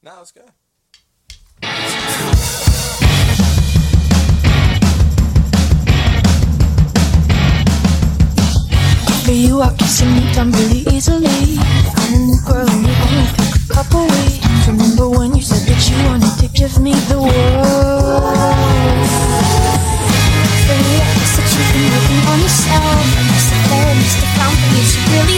Now let's go. You are kissing me down really easily. I'm a new girl and you only took a couple weeks. Remember when you said that you wanted to give me the world? Baby, I guess that you've been working on yourself. I guess that Mr. the fountain you should really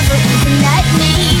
never even like me.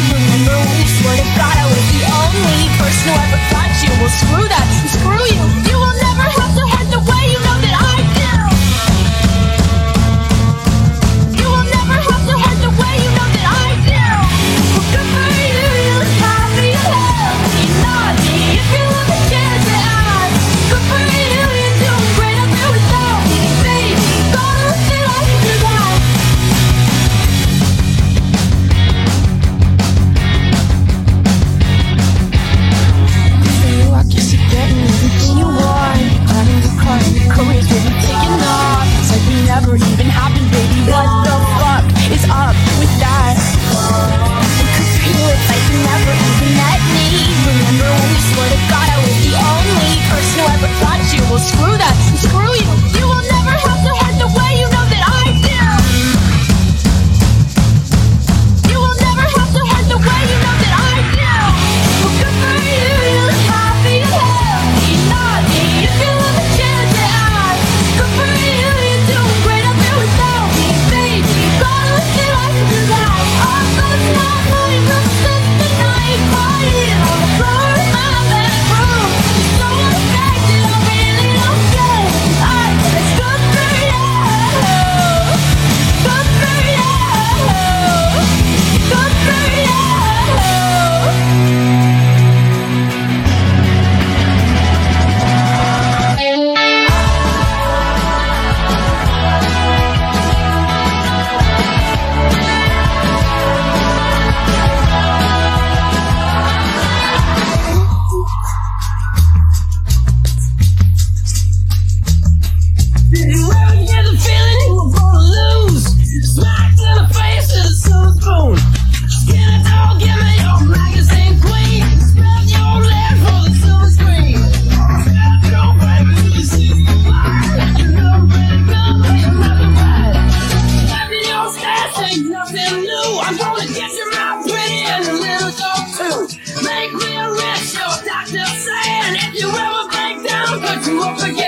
together.